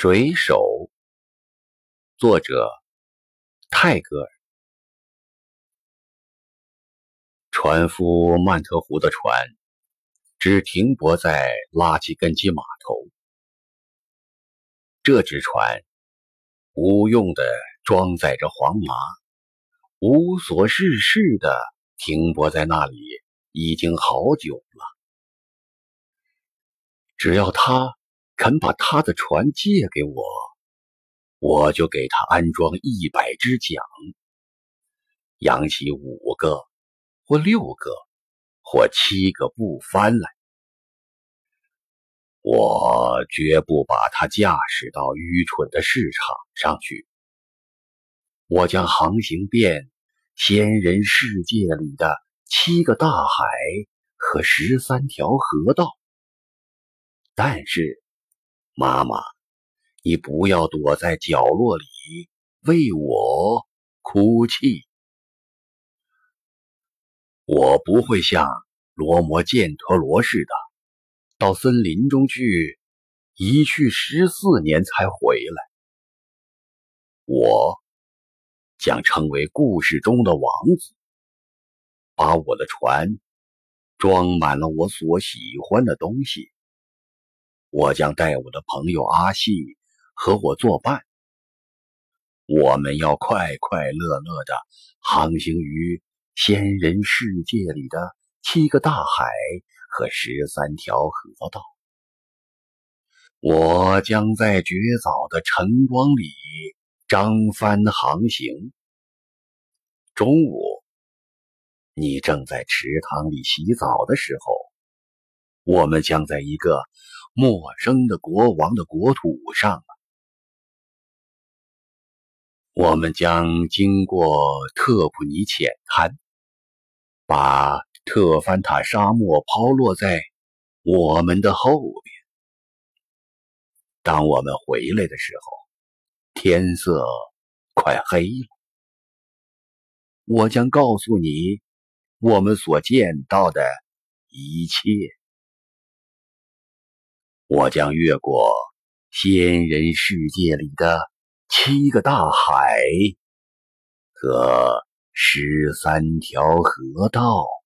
水手，作者泰戈尔。船夫曼特湖的船只停泊在拉齐根基码头。这只船无用的装载着黄麻，无所事事的停泊在那里已经好久了。只要他。肯把他的船借给我，我就给他安装一百只桨，扬起五个或六个或七个布帆来。我绝不把他驾驶到愚蠢的市场上去。我将航行遍仙人世界里的七个大海和十三条河道，但是。妈妈，你不要躲在角落里为我哭泣。我不会像罗摩犍陀罗似的，到森林中去，一去十四年才回来。我将成为故事中的王子，把我的船装满了我所喜欢的东西。我将带我的朋友阿细和我作伴，我们要快快乐乐的航行于仙人世界里的七个大海和十三条河道。我将在绝早的晨光里张帆航行。中午，你正在池塘里洗澡的时候，我们将在一个。陌生的国王的国土上我们将经过特普尼浅滩，把特凡塔沙漠抛落在我们的后边。当我们回来的时候，天色快黑了。我将告诉你我们所见到的一切。我将越过仙人世界里的七个大海和十三条河道。